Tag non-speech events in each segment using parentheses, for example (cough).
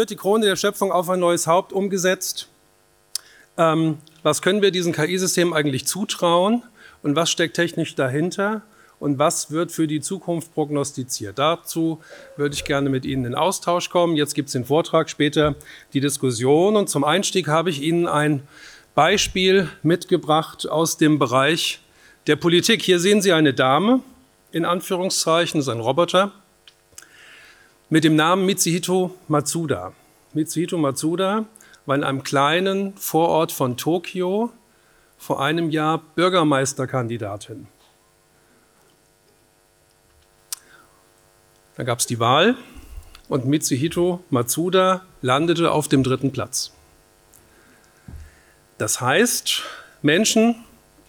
wird die Krone der Schöpfung auf ein neues Haupt umgesetzt. Ähm, was können wir diesen KI-Systemen eigentlich zutrauen und was steckt technisch dahinter und was wird für die Zukunft prognostiziert? Dazu würde ich gerne mit Ihnen in Austausch kommen. Jetzt gibt es den Vortrag, später die Diskussion und zum Einstieg habe ich Ihnen ein Beispiel mitgebracht aus dem Bereich der Politik. Hier sehen Sie eine Dame, in Anführungszeichen, das ist ein Roboter, mit dem Namen Mitsuhito Matsuda. Mitsuhito Matsuda war in einem kleinen Vorort von Tokio vor einem Jahr Bürgermeisterkandidatin. Da gab es die Wahl und Mitsuhito Matsuda landete auf dem dritten Platz. Das heißt, Menschen,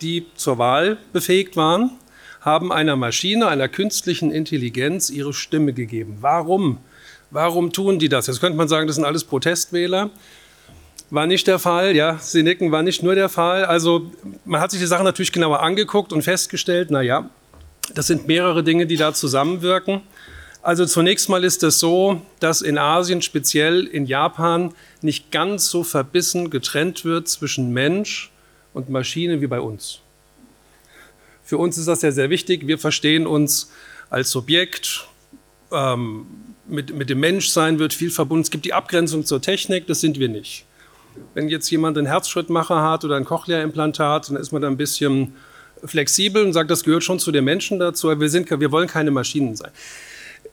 die zur Wahl befähigt waren, haben einer Maschine, einer künstlichen Intelligenz ihre Stimme gegeben. Warum? Warum tun die das? Jetzt könnte man sagen, das sind alles Protestwähler. War nicht der Fall, ja, Sie nicken, war nicht nur der Fall. Also man hat sich die Sache natürlich genauer angeguckt und festgestellt, na ja, das sind mehrere Dinge, die da zusammenwirken. Also zunächst mal ist es so, dass in Asien, speziell in Japan, nicht ganz so verbissen getrennt wird zwischen Mensch und Maschine wie bei uns. Für uns ist das ja sehr wichtig. Wir verstehen uns als Subjekt. Ähm, mit, mit dem Menschsein wird viel verbunden. Es gibt die Abgrenzung zur Technik, das sind wir nicht. Wenn jetzt jemand einen Herzschrittmacher hat oder ein Cochlea-Implantat, dann ist man da ein bisschen flexibel und sagt, das gehört schon zu den Menschen dazu, wir, sind, wir wollen keine Maschinen sein.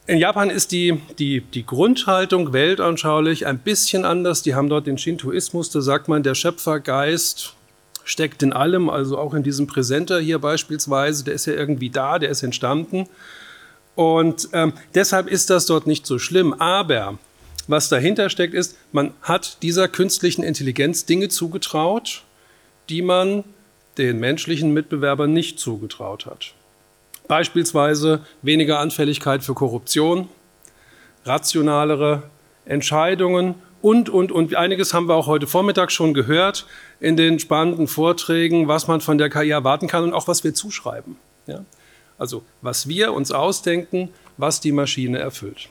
In Japan ist die, die, die Grundhaltung weltanschaulich ein bisschen anders. Die haben dort den Shintoismus, da sagt man, der Schöpfergeist steckt in allem, also auch in diesem Präsenter hier beispielsweise, der ist ja irgendwie da, der ist entstanden. Und ähm, deshalb ist das dort nicht so schlimm. Aber was dahinter steckt, ist, man hat dieser künstlichen Intelligenz Dinge zugetraut, die man den menschlichen Mitbewerbern nicht zugetraut hat. Beispielsweise weniger Anfälligkeit für Korruption, rationalere Entscheidungen und, und, und. Einiges haben wir auch heute Vormittag schon gehört in den spannenden Vorträgen, was man von der KI erwarten kann und auch was wir zuschreiben. Ja? Also was wir uns ausdenken, was die Maschine erfüllt.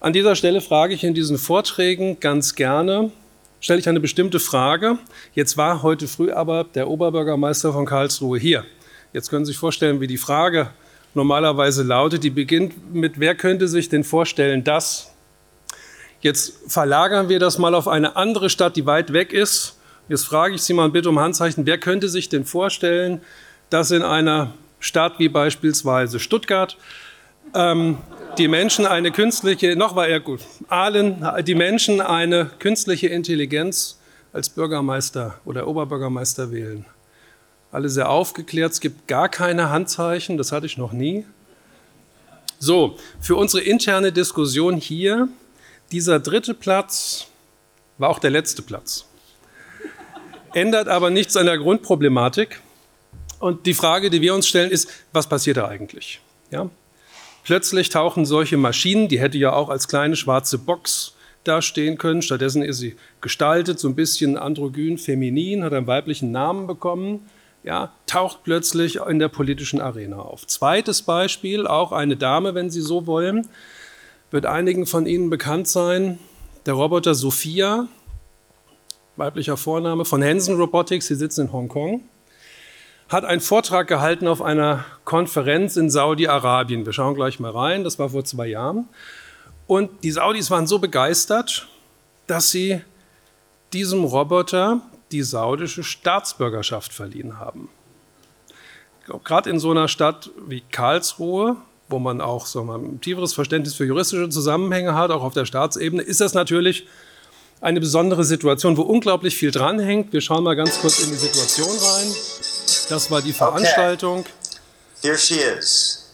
An dieser Stelle frage ich in diesen Vorträgen ganz gerne, stelle ich eine bestimmte Frage. Jetzt war heute früh aber der Oberbürgermeister von Karlsruhe hier. Jetzt können Sie sich vorstellen, wie die Frage normalerweise lautet. Die beginnt mit, wer könnte sich denn vorstellen, dass Jetzt verlagern wir das mal auf eine andere Stadt, die weit weg ist. Jetzt frage ich Sie mal bitte um Handzeichen, wer könnte sich denn vorstellen, dass in einer Stadt wie beispielsweise Stuttgart ähm, die Menschen eine künstliche, noch war er gut, Ahlen, die Menschen eine künstliche Intelligenz als Bürgermeister oder Oberbürgermeister wählen. Alle sehr aufgeklärt, es gibt gar keine Handzeichen, das hatte ich noch nie. So, für unsere interne Diskussion hier dieser dritte Platz war auch der letzte Platz. Ändert aber nichts an der Grundproblematik. Und die Frage, die wir uns stellen, ist, was passiert da eigentlich? Ja? Plötzlich tauchen solche Maschinen, die hätte ja auch als kleine schwarze Box dastehen können. Stattdessen ist sie gestaltet, so ein bisschen androgyn, feminin, hat einen weiblichen Namen bekommen. Ja, taucht plötzlich in der politischen Arena auf. Zweites Beispiel, auch eine Dame, wenn Sie so wollen, wird einigen von Ihnen bekannt sein, der Roboter Sophia, weiblicher Vorname, von Hansen Robotics, sie sitzen in Hongkong, hat einen Vortrag gehalten auf einer Konferenz in Saudi-Arabien. Wir schauen gleich mal rein, das war vor zwei Jahren. Und die Saudis waren so begeistert, dass sie diesem Roboter die saudische Staatsbürgerschaft verliehen haben. Gerade in so einer Stadt wie Karlsruhe, wo man auch so ein tieferes Verständnis für juristische Zusammenhänge hat, auch auf der Staatsebene, ist das natürlich eine besondere Situation, wo unglaublich viel dranhängt. Wir schauen mal ganz kurz in die Situation rein. Das war die Veranstaltung. Okay. Here she is.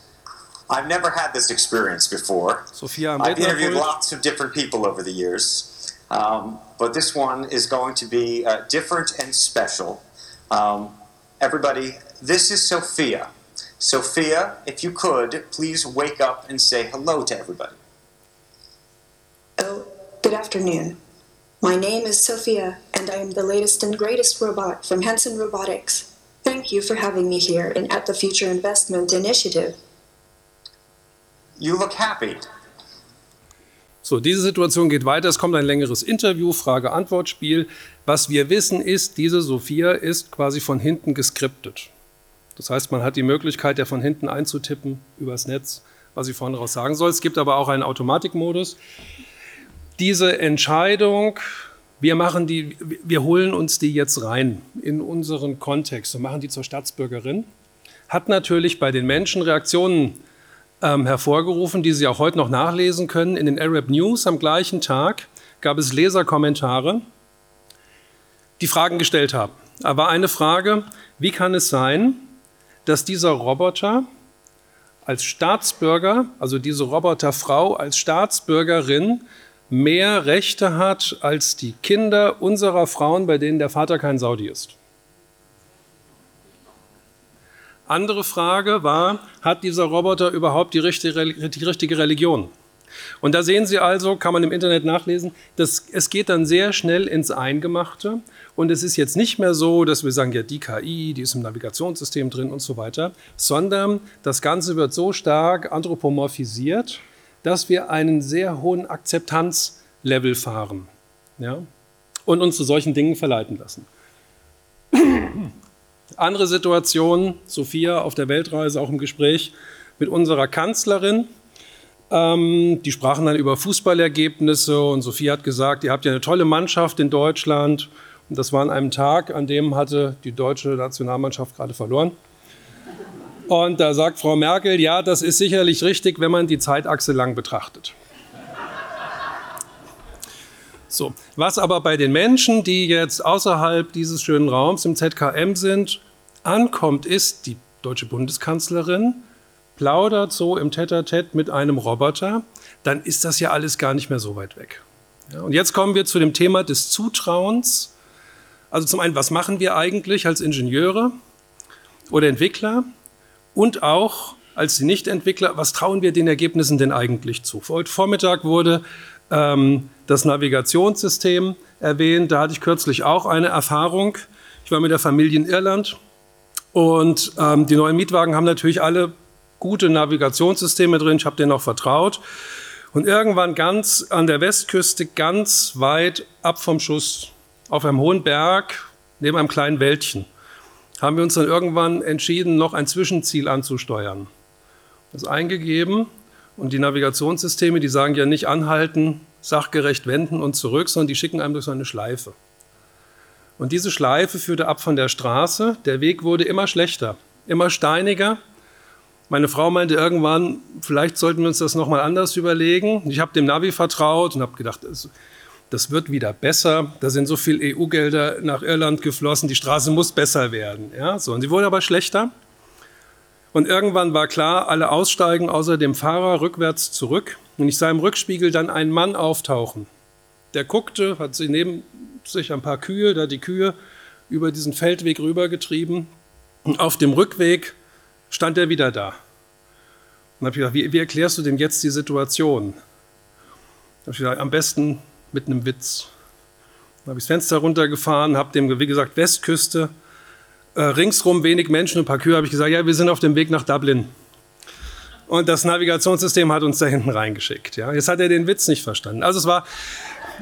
I've never had this experience before. Sophia I've interviewed lots of different people over the years, um, but this one is going to be uh, different and special. Um, everybody, this is Sophia. Sophia, if you could, please wake up and say hello to everybody. Oh, good afternoon. My name is Sophia, and I am the latest and greatest robot from Hanson Robotics. Thank you for having me here and at the Future Investment Initiative. You look happy. So, diese Situation geht weiter. Es kommt ein längeres Interview, Frage-Antwort-Spiel. Was wir wissen ist, diese Sophia ist quasi von hinten geskriptet. Das heißt, man hat die Möglichkeit, ja von hinten einzutippen übers Netz, was sie vorne raus sagen soll. Es gibt aber auch einen Automatikmodus. Diese Entscheidung, wir machen die, wir holen uns die jetzt rein in unseren Kontext und machen die zur Staatsbürgerin, hat natürlich bei den Menschen Reaktionen ähm, hervorgerufen, die Sie auch heute noch nachlesen können. In den Arab News am gleichen Tag gab es Leserkommentare, die Fragen gestellt haben. War eine Frage, wie kann es sein, dass dieser Roboter als Staatsbürger, also diese Roboterfrau als Staatsbürgerin mehr Rechte hat als die Kinder unserer Frauen, bei denen der Vater kein Saudi ist? Andere Frage war, hat dieser Roboter überhaupt die richtige, Religion? Und da sehen Sie also, kann man im Internet nachlesen, dass es geht dann sehr schnell ins Eingemachte. Und es ist jetzt nicht mehr so, dass wir sagen, ja, die KI, die ist im Navigationssystem drin und so weiter, sondern das Ganze wird so stark anthropomorphisiert, dass wir einen sehr hohen Akzeptanzlevel fahren ja? und uns zu solchen Dingen verleiten lassen. (clears throat) Andere Situation, Sophia auf der Weltreise, auch im Gespräch mit unserer Kanzlerin. Ähm, die sprachen dann über Fußballergebnisse und Sophia hat gesagt, ihr habt ja eine tolle Mannschaft in Deutschland. Und das war an einem Tag, an dem hatte die deutsche Nationalmannschaft gerade verloren. Und da sagt Frau Merkel, ja, das ist sicherlich richtig, wenn man die Zeitachse lang betrachtet. So, was aber bei den Menschen, die jetzt außerhalb dieses schönen Raums im ZKM sind, ankommt, ist, die deutsche Bundeskanzlerin plaudert so im Tete-a-Tete mit einem Roboter, dann ist das ja alles gar nicht mehr so weit weg. Ja, und jetzt kommen wir zu dem Thema des Zutrauens. Also zum einen, was machen wir eigentlich als Ingenieure oder Entwickler? Und auch als die Nicht-Entwickler, was trauen wir den Ergebnissen denn eigentlich zu? Heute Vormittag wurde ähm, das Navigationssystem erwähnt. Da hatte ich kürzlich auch eine Erfahrung. Ich war mit der Familie in Irland und ähm, die neuen Mietwagen haben natürlich alle gute Navigationssysteme drin. Ich habe denen auch vertraut. Und irgendwann ganz an der Westküste, ganz weit ab vom Schuss, auf einem hohen Berg, neben einem kleinen Wäldchen, haben wir uns dann irgendwann entschieden, noch ein Zwischenziel anzusteuern. Das eingegeben und die Navigationssysteme, die sagen ja nicht anhalten, sachgerecht wenden und zurück, sondern die schicken einem durch so eine Schleife. Und diese Schleife führte ab von der Straße. Der Weg wurde immer schlechter, immer steiniger. Meine Frau meinte irgendwann, vielleicht sollten wir uns das nochmal anders überlegen. Ich habe dem Navi vertraut und habe gedacht, das, wird wieder besser. Da sind so viele EU-Gelder nach Irland geflossen, die Straße muss besser werden. Ja, so. Und sie wurde aber schlechter. Und irgendwann war klar, alle aussteigen, außer dem Fahrer, rückwärts zurück. Und ich sah im Rückspiegel dann einen Mann auftauchen. Der guckte, hat sie neben sich ein paar Kühe, da die Kühe über diesen Feldweg rübergetrieben. Und auf dem Rückweg stand er wieder da. Und habe ich gedacht, wie, wie, erklärst du dem jetzt die Situation? Da habe ich gesagt, am besten mit einem Witz. Dann habe ich das Fenster runtergefahren, habe dem, wie gesagt, Westküste, äh, ringsrum wenig Menschen, ein paar Kühe, habe ich gesagt, ja, wir sind auf dem Weg nach Dublin. Und das Navigationssystem hat uns da hinten reingeschickt. Ja. Jetzt hat er den Witz nicht verstanden. Also es war,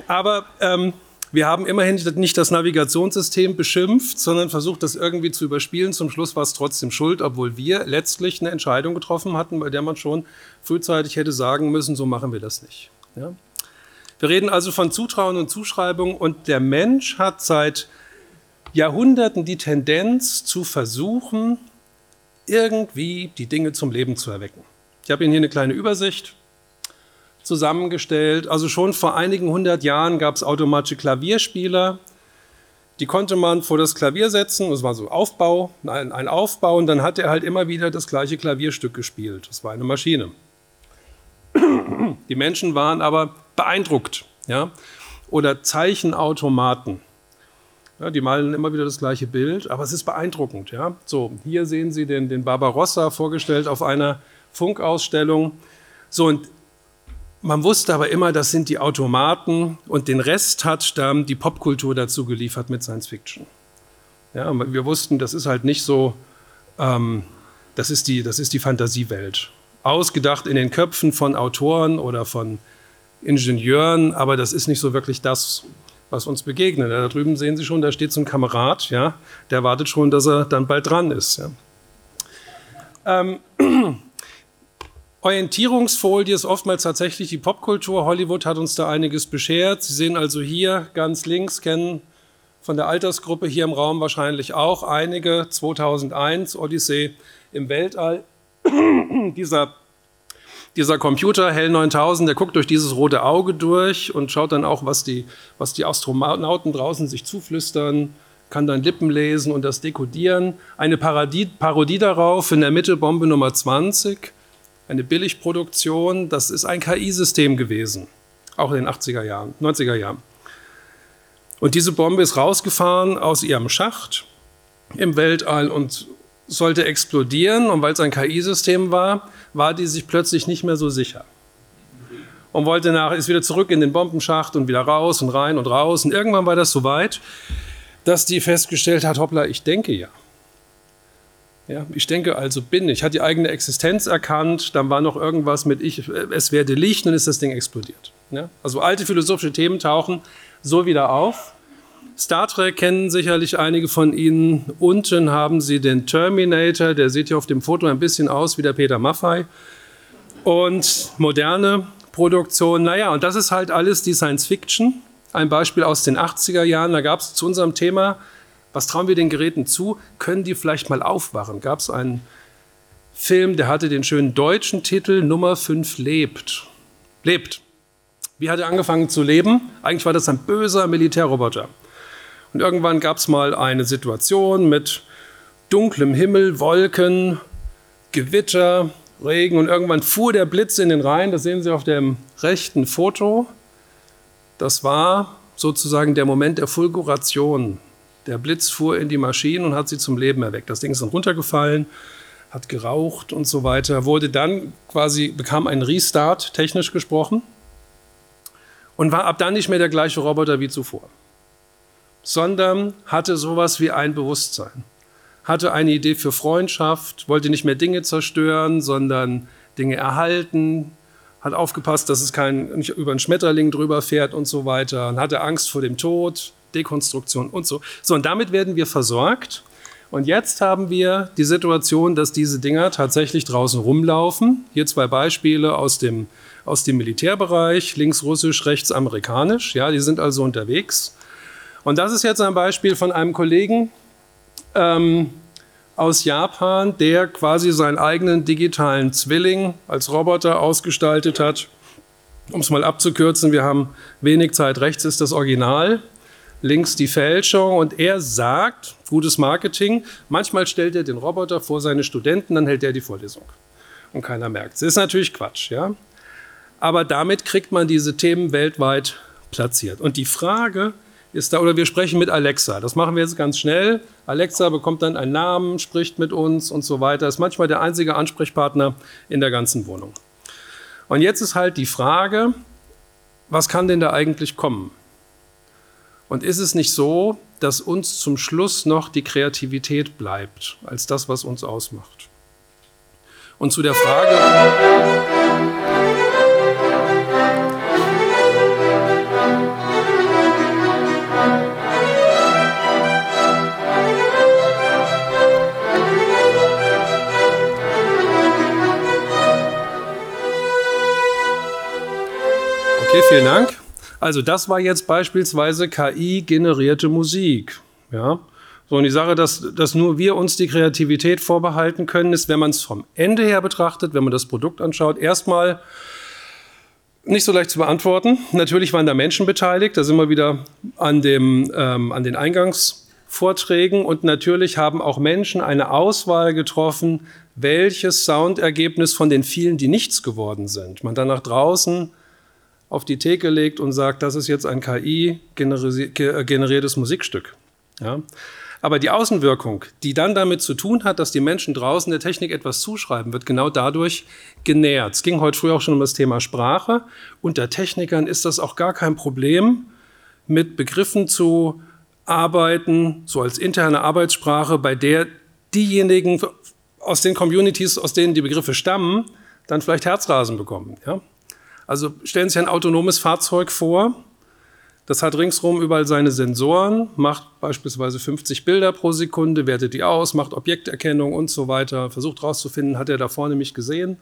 aber ähm, wir haben immerhin nicht das Navigationssystem beschimpft, sondern versucht, das irgendwie zu überspielen. Zum Schluss war es trotzdem schuld, obwohl wir letztlich eine Entscheidung getroffen hatten, bei der man schon frühzeitig hätte sagen müssen, so machen wir das nicht. Ja? Wir reden also von Zutrauen und Zuschreibung und der Mensch hat seit Jahrhunderten die Tendenz zu versuchen, irgendwie die Dinge zum Leben zu erwecken. Ich habe Ihnen hier eine kleine Übersicht zusammengestellt. Also schon vor einigen hundert Jahren gab es automatische Klavierspieler. Die konnte man vor das Klavier setzen, das war so Aufbau, ein, ein Aufbau, und dann hat er halt immer wieder das gleiche Klavierstück gespielt. Das war eine Maschine. Die Menschen waren aber beeindruckt. Ja? Oder Zeichenautomaten. Ja, die malen immer wieder das gleiche Bild, aber es ist beeindruckend. Ja? So, hier sehen Sie den, den Barbarossa vorgestellt auf einer Funkausstellung. So, und man wusste aber immer, das sind die Automaten und den Rest hat dann die Popkultur dazu geliefert mit Science Fiction. Ja, wir wussten, das ist halt nicht so, ähm, das, ist die, das ist die Fantasiewelt. Ausgedacht in den Köpfen von Autoren oder von Ingenieuren, aber das ist nicht so wirklich das, was uns begegnet. Da drüben sehen Sie schon, da steht so ein Kamerad, ja, der wartet schon, dass er dann bald dran ist. Ja. Ähm, (clears throat) Orientierungsfolie ist oftmals tatsächlich die Popkultur. Hollywood hat uns da einiges beschert. Sie sehen also hier ganz links, kennen von der Altersgruppe hier im Raum wahrscheinlich auch einige. 2001, Odyssee im Weltall. (clears throat) dieser, dieser Computer, Hell 9000, der guckt durch dieses rote Auge durch und schaut dann auch, was die, was die Astronauten draußen sich zuflüstern, kann dann Lippen lesen und das dekodieren. Eine Parodie, Parodie darauf, in der Mitte Bombe Nummer 20 eine Billigproduktion, das ist ein KI-System gewesen, auch in den 80er Jahren, 90er Jahren. Und diese Bombe ist rausgefahren aus ihrem Schacht im Weltall und sollte explodieren. Und weil es ein KI-System war, war die sich plötzlich nicht mehr so sicher. Und wollte nach, ist wieder zurück in den Bombenschacht und wieder raus und rein und raus. Und irgendwann war das so weit, dass die festgestellt hat, hoppla, ich denke ja. Ja, ich denke also bin ich, hat die eigene Existenz erkannt, dann war noch irgendwas mit ich, es werde Licht, dann ist das Ding explodiert. Ja, also alte philosophische Themen tauchen so wieder auf. Star Trek kennen sicherlich einige von Ihnen. Unten haben Sie den Terminator, der sieht hier auf dem Foto ein bisschen aus wie der Peter Maffei. Und moderne Produktion, naja, und das ist halt alles die Science Fiction. Ein Beispiel aus den 80er Jahren, da gab es zu unserem Thema was trauen wir den Geräten zu? Können die vielleicht mal aufwachen? Gab es einen Film, der hatte den schönen deutschen Titel Nummer 5 lebt. Lebt. Wie hat er angefangen zu leben? Eigentlich war das ein böser Militärroboter. Und irgendwann gab es mal eine Situation mit dunklem Himmel, Wolken, Gewitter, Regen und irgendwann fuhr der Blitz in den Rhein. Das sehen Sie auf dem rechten Foto. Das war sozusagen der Moment der Fulguration. Der Blitz fuhr in die Maschinen und hat sie zum Leben erweckt. Das Ding ist dann runtergefallen, hat geraucht und so weiter, wurde dann quasi, bekam einen Restart, technisch gesprochen, und war ab dann nicht mehr der gleiche Roboter wie zuvor, sondern hatte sowas wie ein Bewusstsein, hatte eine Idee für Freundschaft, wollte nicht mehr Dinge zerstören, sondern Dinge erhalten, hat aufgepasst, dass es kein, nicht über einen Schmetterling drüber fährt und so weiter, und hatte Angst vor dem Tod, Dekonstruktion und so. So, und damit werden wir versorgt. Und jetzt haben wir die Situation, dass diese Dinger tatsächlich draußen rumlaufen. Hier zwei Beispiele aus dem, aus dem Militärbereich, links russisch, rechts amerikanisch. Ja, die sind also unterwegs. Und das ist jetzt ein Beispiel von einem Kollegen ähm, aus Japan, der quasi seinen eigenen digitalen Zwilling als Roboter ausgestaltet hat. Um es mal abzukürzen, wir haben wenig Zeit. Rechts ist das Original links die Fälschung und er sagt, gutes Marketing, manchmal stellt er den Roboter vor seine Studenten, dann hält er die Vorlesung und keiner merkt es. Ist natürlich Quatsch, ja. Aber damit kriegt man diese Themen weltweit platziert. Und die Frage ist da, oder wir sprechen mit Alexa. Das machen wir jetzt ganz schnell. Alexa bekommt dann einen Namen, spricht mit uns und so weiter. Ist manchmal der einzige Ansprechpartner in der ganzen Wohnung. Und jetzt ist halt die Frage, was kann denn da eigentlich kommen? Und ist es nicht so, dass uns zum Schluss noch die Kreativität bleibt, als das, was uns ausmacht? Und zu der Frage. Okay, vielen Dank. Also das war jetzt beispielsweise KI-generierte Musik. Ja? So, und die Sache, dass, dass nur wir uns die Kreativität vorbehalten können, ist, wenn man es vom Ende her betrachtet, wenn man das Produkt anschaut, erstmal nicht so leicht zu beantworten. Natürlich waren da Menschen beteiligt, da sind wir wieder an, dem, ähm, an den Eingangsvorträgen und natürlich haben auch Menschen eine Auswahl getroffen, welches Soundergebnis von den vielen, die nichts geworden sind, man dann nach draußen auf die Theke legt und sagt, das ist jetzt ein KI-generiertes Musikstück. Ja? Aber die Außenwirkung, die dann damit zu tun hat, dass die Menschen draußen der Technik etwas zuschreiben, wird genau dadurch genährt. Es ging heute früh auch schon um das Thema Sprache. Unter Technikern ist das auch gar kein Problem, mit Begriffen zu arbeiten, so als interne Arbeitssprache, bei der diejenigen aus den Communities, aus denen die Begriffe stammen, dann vielleicht Herzrasen bekommen. Ja? Also stellen Sie sich ein autonomes Fahrzeug vor. Das hat ringsherum überall seine Sensoren, macht beispielsweise 50 Bilder pro Sekunde, wertet die aus, macht Objekterkennung und so weiter, versucht herauszufinden, hat er da vorne mich gesehen.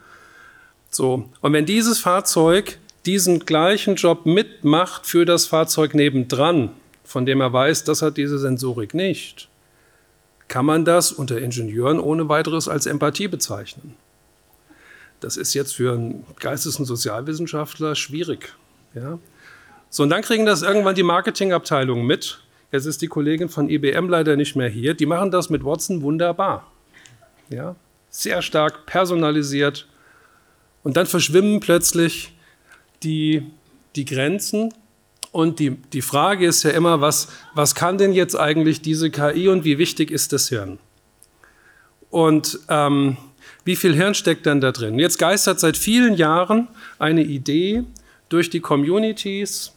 So. Und wenn dieses Fahrzeug diesen gleichen Job mitmacht für das Fahrzeug nebendran, von dem er weiß, das hat diese Sensorik nicht, kann man das unter Ingenieuren ohne weiteres als Empathie bezeichnen. Das ist jetzt für einen Geistes- und Sozialwissenschaftler schwierig. Ja? So, und dann kriegen das irgendwann die Marketingabteilungen mit. Jetzt ist die Kollegin von IBM leider nicht mehr hier. Die machen das mit Watson wunderbar. Ja? Sehr stark personalisiert. Und dann verschwimmen plötzlich die, die Grenzen. Und die, die Frage ist ja immer, was, was kann denn jetzt eigentlich diese KI und wie wichtig ist das Hirn? Und ähm, wie viel Hirn steckt dann da drin? Jetzt geistert seit vielen Jahren eine Idee durch die Communities,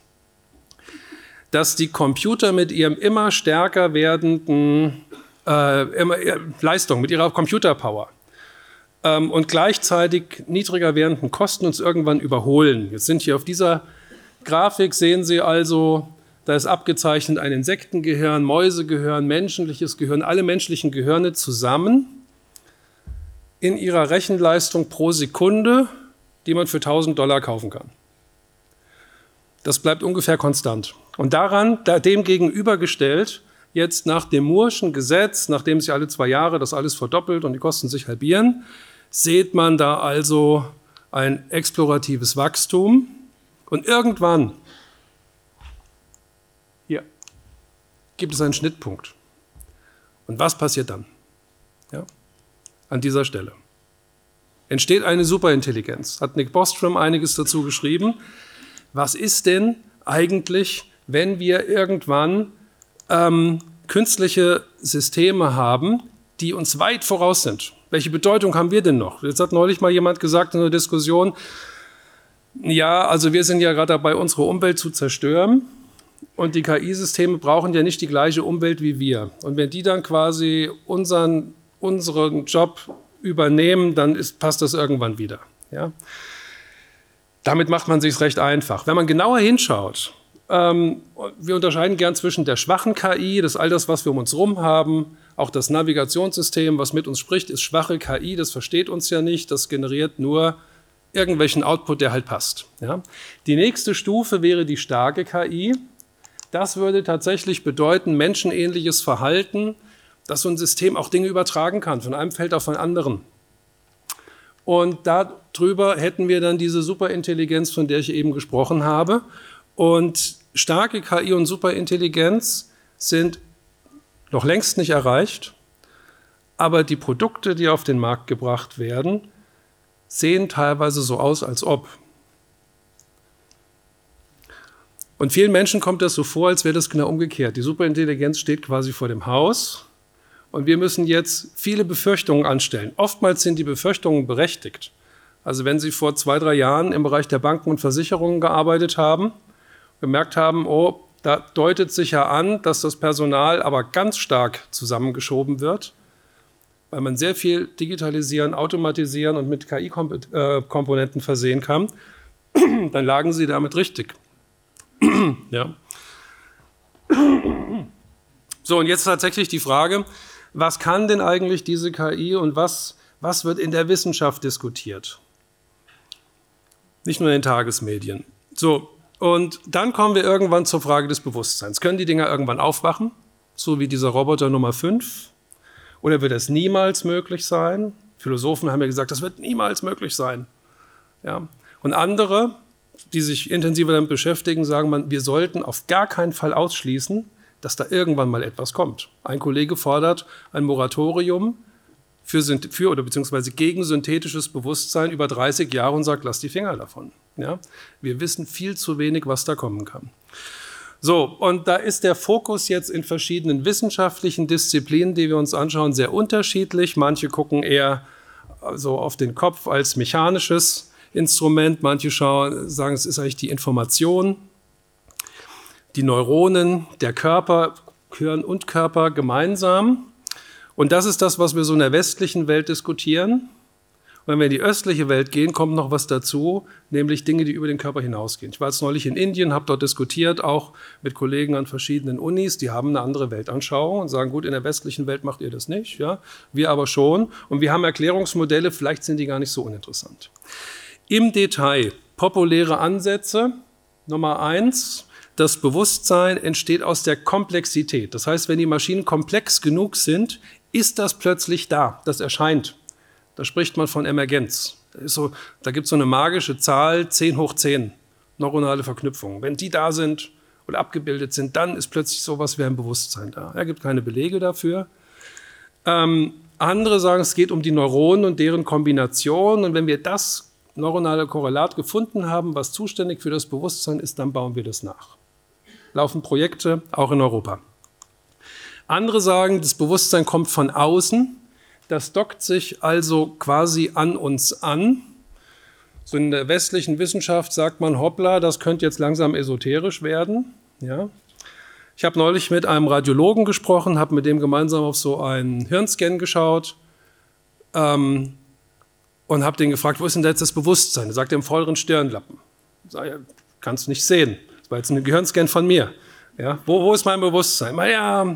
dass die Computer mit ihrem immer stärker werdenden äh, äh, Leistung, mit ihrer Computerpower ähm, und gleichzeitig niedriger werdenden Kosten uns irgendwann überholen. Jetzt sind hier auf dieser Grafik, sehen Sie also, da ist abgezeichnet ein Insektengehirn, Mäusegehirn, menschliches Gehirn, alle menschlichen Gehirne zusammen in ihrer Rechenleistung pro Sekunde, die man für 1000 Dollar kaufen kann. Das bleibt ungefähr konstant. Und daran, dem gegenübergestellt, jetzt nach dem Murschen Gesetz, nachdem sich alle zwei Jahre das alles verdoppelt und die Kosten sich halbieren, sieht man da also ein exploratives Wachstum und irgendwann hier gibt es einen Schnittpunkt. Und was passiert dann? Ja, an dieser Stelle entsteht eine Superintelligenz. Hat Nick Bostrom einiges dazu geschrieben. Was ist denn eigentlich, wenn wir irgendwann ähm, künstliche Systeme haben, die uns weit voraus sind? Welche Bedeutung haben wir denn noch? Jetzt hat neulich mal jemand gesagt in einer Diskussion, ja, also wir sind ja gerade dabei, unsere Umwelt zu zerstören. Und die KI-Systeme brauchen ja nicht die gleiche Umwelt wie wir. Und wenn die dann quasi unseren, unseren Job übernehmen, dann ist, passt das irgendwann wieder. Ja? Damit macht man sich recht einfach. Wenn man genauer hinschaut, ähm, wir unterscheiden gern zwischen der schwachen KI, das ist all das, was wir um uns herum haben, auch das Navigationssystem, was mit uns spricht, ist schwache KI, das versteht uns ja nicht, das generiert nur irgendwelchen Output, der halt passt. Ja? Die nächste Stufe wäre die starke KI. Das würde tatsächlich bedeuten, menschenähnliches Verhalten, dass so ein System auch Dinge übertragen kann, von einem Feld auf ein anderen. Und darüber hätten wir dann diese Superintelligenz, von der ich eben gesprochen habe. Und starke KI und Superintelligenz sind noch längst nicht erreicht, aber die Produkte, die auf den Markt gebracht werden, sehen teilweise so aus, als ob. Und vielen Menschen kommt das so vor, als wäre das genau umgekehrt. Die Superintelligenz steht quasi vor dem Haus und wir müssen jetzt viele Befürchtungen anstellen. Oftmals sind die Befürchtungen berechtigt. Also wenn Sie vor zwei, drei Jahren im Bereich der Banken und Versicherungen gearbeitet haben, gemerkt haben, oh, da deutet sich ja an, dass das Personal aber ganz stark zusammengeschoben wird, weil man sehr viel digitalisieren, automatisieren und mit KI-Komponenten versehen kann. (clears throat) Dann lagen sie damit richtig. (clears throat) ja. So, und jetzt tatsächlich die Frage, was kann denn eigentlich diese KI und was, was wird in der Wissenschaft diskutiert? Nicht nur in den Tagesmedien. So, und dann kommen wir irgendwann zur Frage des Bewusstseins. Können die Dinger irgendwann aufwachen, so wie dieser Roboter Nummer 5? Oder wird das niemals möglich sein? Philosophen haben ja gesagt, das wird niemals möglich sein. Ja? Und andere, die sich intensiver damit beschäftigen, sagen, wir sollten auf gar keinen Fall ausschließen, dass da irgendwann mal etwas kommt. Ein Kollege fordert ein Moratorium für, für oder beziehungsweise gegen synthetisches Bewusstsein über 30 Jahre und sagt, lass die Finger davon. Ja? Wir wissen viel zu wenig, was da kommen kann. So, und da ist der Fokus jetzt in verschiedenen wissenschaftlichen Disziplinen, die wir uns anschauen, sehr unterschiedlich. Manche gucken eher so auf den Kopf als mechanisches Instrument, manche schauen, sagen, es ist eigentlich die Information, die Neuronen, der Körper, Hirn und Körper gemeinsam. Und das ist das, was wir so in der westlichen Welt diskutieren. wenn wir in die östliche Welt gehen, kommt noch was dazu, nämlich Dinge, die über den Körper hinausgehen. Ich war jetzt neulich in Indien, habe dort diskutiert, auch mit Kollegen an verschiedenen Unis, die haben eine andere Weltanschauung und sagen, gut, in der westlichen Welt macht ihr das nicht, ja, wir aber schon. Und wir haben Erklärungsmodelle, vielleicht sind die gar nicht so uninteressant. Im Detail populäre Ansätze. Nummer eins, das Bewusstsein entsteht aus der Komplexität. Das heißt, wenn die Maschinen komplex genug sind, ist das plötzlich da, das erscheint. Da spricht man von Emergenz. Da, so, da gibt es so eine magische Zahl, 10 hoch 10, neuronale Verknüpfungen. Wenn die da sind oder abgebildet sind, dann ist plötzlich sowas wie ein Bewusstsein da. Er gibt keine Belege dafür. Ähm, andere sagen, es geht um die Neuronen und deren Kombination. Und wenn wir das neuronale Korrelat gefunden haben, was zuständig für das Bewusstsein ist, dann bauen wir das nach. Laufen Projekte auch in Europa. Andere sagen, das Bewusstsein kommt von außen. Das dockt sich also quasi an uns an. So in der westlichen Wissenschaft sagt man, hoppla, das könnte jetzt langsam esoterisch werden. Ja. Ich habe neulich mit einem Radiologen gesprochen, habe mit dem gemeinsam auf so einen Hirnscan geschaut ähm, und habe den gefragt, wo ist denn jetzt das Bewusstsein? Er sagt, im vorderen Stirnlappen. Ja, kannst du nicht sehen. War jetzt ein Gehirnscan von mir. Ja, wo, wo ist mein Bewusstsein? Ja,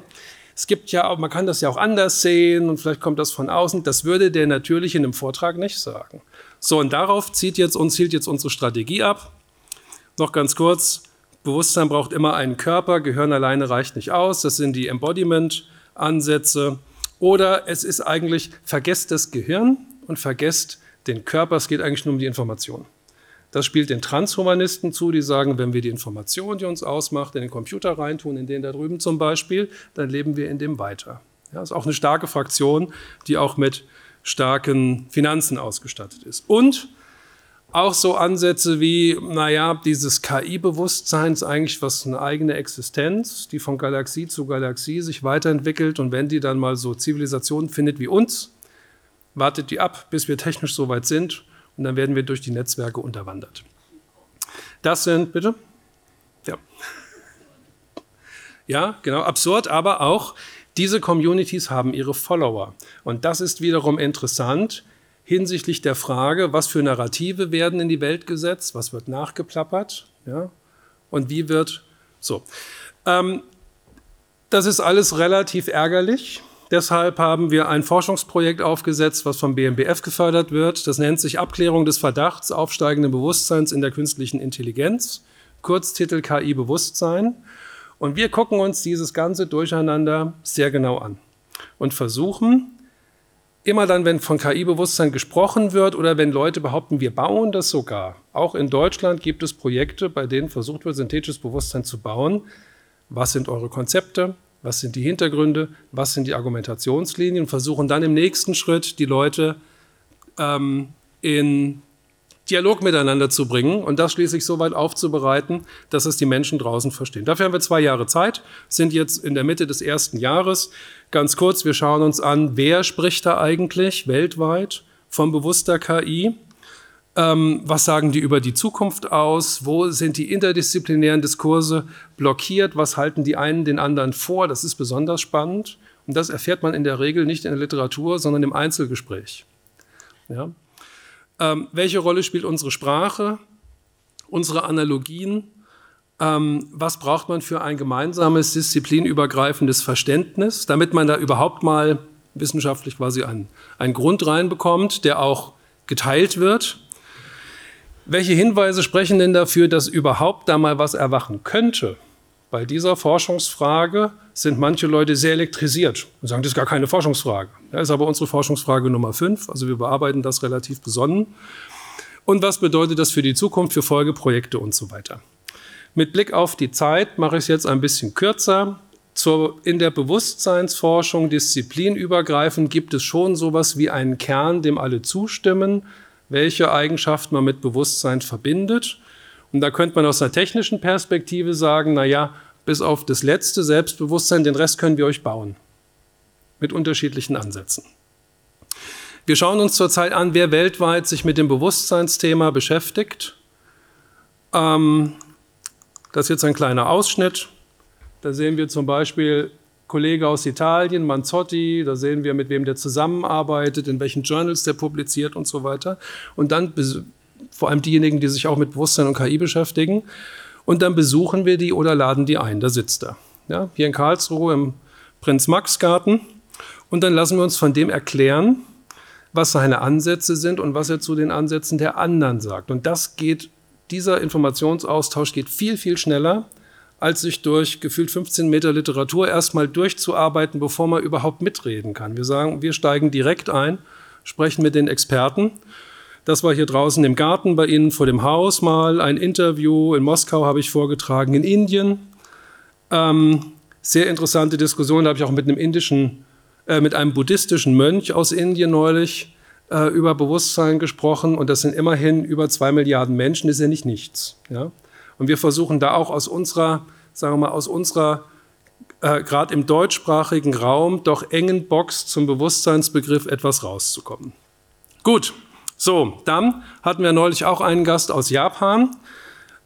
es gibt ja, man kann das ja auch anders sehen und vielleicht kommt das von außen. Das würde der natürlich in einem Vortrag nicht sagen. So, und darauf zieht jetzt, und zielt jetzt unsere Strategie ab. Noch ganz kurz. Bewusstsein braucht immer einen Körper. Gehirn alleine reicht nicht aus. Das sind die Embodiment-Ansätze. Oder es ist eigentlich, vergesst das Gehirn und vergesst den Körper. Es geht eigentlich nur um die Information. Das spielt den Transhumanisten zu, die sagen, wenn wir die Information, die uns ausmacht, in den Computer reintun, in den da drüben zum Beispiel, dann leben wir in dem weiter. Ja, ist auch eine starke Fraktion, die auch mit starken Finanzen ausgestattet ist. Und auch so Ansätze wie, naja, dieses KI-Bewusstsein ist eigentlich was eine eigene Existenz, die von Galaxie zu Galaxie sich weiterentwickelt und wenn die dann mal so Zivilisationen findet wie uns, wartet die ab, bis wir technisch so weit sind und dann werden wir durch die Netzwerke unterwandert. Das sind, bitte? Ja. Ja, genau, absurd, aber auch diese Communities haben ihre Follower. Und das ist wiederum interessant hinsichtlich der Frage, was für Narrative werden in die Welt gesetzt, was wird nachgeplappert ja, und wie wird so. Ähm, das ist alles relativ ärgerlich. Deshalb haben wir ein Forschungsprojekt aufgesetzt, was vom BMBF gefördert wird. Das nennt sich Abklärung des Verdachts aufsteigenden Bewusstseins in der künstlichen Intelligenz, Kurztitel KI Bewusstsein. Und wir gucken uns dieses ganze Durcheinander sehr genau an und versuchen, immer dann, wenn von KI-Bewusstsein gesprochen wird oder wenn Leute behaupten, wir bauen das sogar. Auch in Deutschland gibt es Projekte, bei denen versucht wird, synthetisches Bewusstsein zu bauen. Was sind eure Konzepte? Was sind die Hintergründe, was sind die Argumentationslinien und versuchen dann im nächsten Schritt die Leute ähm, in Dialog miteinander zu bringen und das schließlich so weit aufzubereiten, dass es die Menschen draußen verstehen. Dafür haben wir zwei Jahre Zeit, sind jetzt in der Mitte des ersten Jahres. Ganz kurz, wir schauen uns an, wer spricht da eigentlich weltweit von bewusster KI ähm, was sagen die über die Zukunft aus? Wo sind die interdisziplinären Diskurse blockiert? Was halten die einen den anderen vor? Das ist besonders spannend. Und das erfährt man in der Regel nicht in der Literatur, sondern im Einzelgespräch. Ja? Ähm, welche Rolle spielt unsere Sprache, unsere Analogien? Ähm, was braucht man für ein gemeinsames, disziplinübergreifendes Verständnis, damit man da überhaupt mal wissenschaftlich quasi einen, einen Grund reinbekommt, der auch geteilt wird? Welche Hinweise sprechen denn dafür, dass überhaupt da mal was erwachen könnte? Bei dieser Forschungsfrage sind manche Leute sehr elektrisiert und sagen, das ist gar keine Forschungsfrage. Das ist aber unsere Forschungsfrage Nummer fünf. Also wir bearbeiten das relativ besonnen. Und was bedeutet das für die Zukunft, für Folgeprojekte und so weiter? Mit Blick auf die Zeit mache ich es jetzt ein bisschen kürzer. Zur, in der Bewusstseinsforschung disziplinübergreifend gibt es schon sowas wie einen Kern, dem alle zustimmen welche Eigenschaften man mit Bewusstsein verbindet. Und da könnte man aus einer technischen Perspektive sagen, na ja, bis auf das letzte Selbstbewusstsein, den Rest können wir euch bauen. Mit unterschiedlichen Ansätzen. Wir schauen uns zurzeit an, wer weltweit sich mit dem Bewusstseinsthema beschäftigt. Ähm, das ist jetzt ein kleiner Ausschnitt. Da sehen wir zum Beispiel Kollege aus Italien, Manzotti, da sehen wir, mit wem der zusammenarbeitet, in welchen Journals der publiziert und so weiter. Und dann vor allem diejenigen, die sich auch mit Bewusstsein und KI beschäftigen. Und dann besuchen wir die oder laden die ein. Da sitzt er. Ja, hier in Karlsruhe im Prinz-Max-Garten. Und dann lassen wir uns von dem erklären, was seine Ansätze sind und was er zu den Ansätzen der anderen sagt. Und das geht, dieser Informationsaustausch geht viel, viel schneller, als sich durch gefühlt 15 Meter Literatur erstmal durchzuarbeiten, bevor man überhaupt mitreden kann. Wir sagen, wir steigen direkt ein, sprechen mit den Experten. Das war hier draußen im Garten bei Ihnen vor dem Haus mal ein Interview. In Moskau habe ich vorgetragen, in Indien. Ähm, sehr interessante Diskussion, da habe ich auch mit einem indischen, äh, mit einem buddhistischen Mönch aus Indien neulich äh, über Bewusstsein gesprochen. Und das sind immerhin über zwei Milliarden Menschen, das ist ja nicht nichts. Ja? Und wir versuchen da auch aus unserer, sagen wir mal, aus unserer äh, gerade im deutschsprachigen Raum doch engen Box zum Bewusstseinsbegriff etwas rauszukommen. Gut, so, dann hatten wir neulich auch einen Gast aus Japan,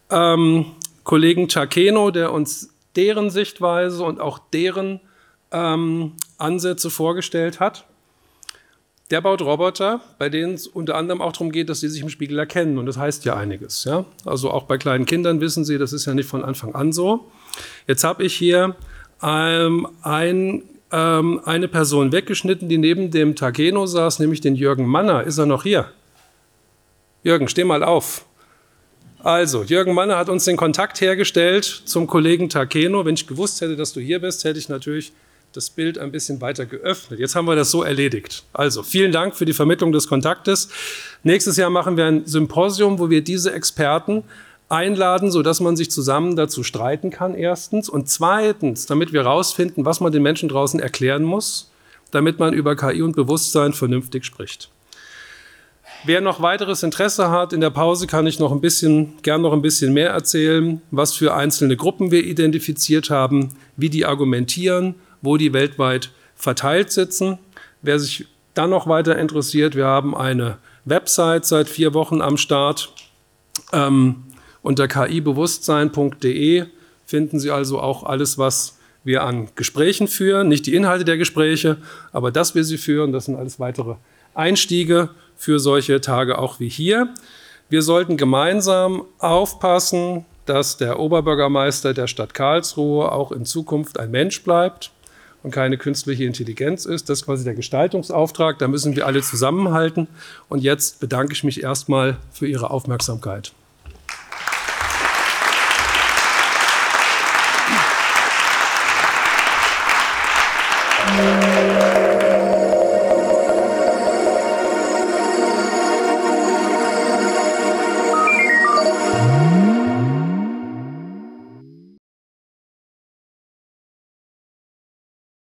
ähm, Kollegen Takeno, der uns deren Sichtweise und auch deren ähm, Ansätze vorgestellt hat. Der baut Roboter, bei denen es unter anderem auch darum geht, dass sie sich im Spiegel erkennen. Und das heißt ja einiges. Ja? Also auch bei kleinen Kindern wissen Sie, das ist ja nicht von Anfang an so. Jetzt habe ich hier ähm, ein, ähm, eine Person weggeschnitten, die neben dem Takeno saß, nämlich den Jürgen Manner. Ist er noch hier? Jürgen, steh mal auf. Also, Jürgen Manner hat uns den Kontakt hergestellt zum Kollegen Takeno. Wenn ich gewusst hätte, dass du hier bist, hätte ich natürlich das Bild ein bisschen weiter geöffnet. Jetzt haben wir das so erledigt. Also vielen Dank für die Vermittlung des Kontaktes. Nächstes Jahr machen wir ein Symposium, wo wir diese Experten einladen, sodass man sich zusammen dazu streiten kann, erstens. Und zweitens, damit wir herausfinden, was man den Menschen draußen erklären muss, damit man über KI und Bewusstsein vernünftig spricht. Wer noch weiteres Interesse hat, in der Pause kann ich noch ein bisschen, gern noch ein bisschen mehr erzählen, was für einzelne Gruppen wir identifiziert haben, wie die argumentieren wo die weltweit verteilt sitzen. Wer sich dann noch weiter interessiert, wir haben eine Website seit vier Wochen am Start. Ähm, unter kibewusstsein.de finden Sie also auch alles, was wir an Gesprächen führen. Nicht die Inhalte der Gespräche, aber dass wir sie führen, das sind alles weitere Einstiege für solche Tage auch wie hier. Wir sollten gemeinsam aufpassen, dass der Oberbürgermeister der Stadt Karlsruhe auch in Zukunft ein Mensch bleibt und keine künstliche Intelligenz ist. Das ist quasi der Gestaltungsauftrag. Da müssen wir alle zusammenhalten. Und jetzt bedanke ich mich erstmal für Ihre Aufmerksamkeit.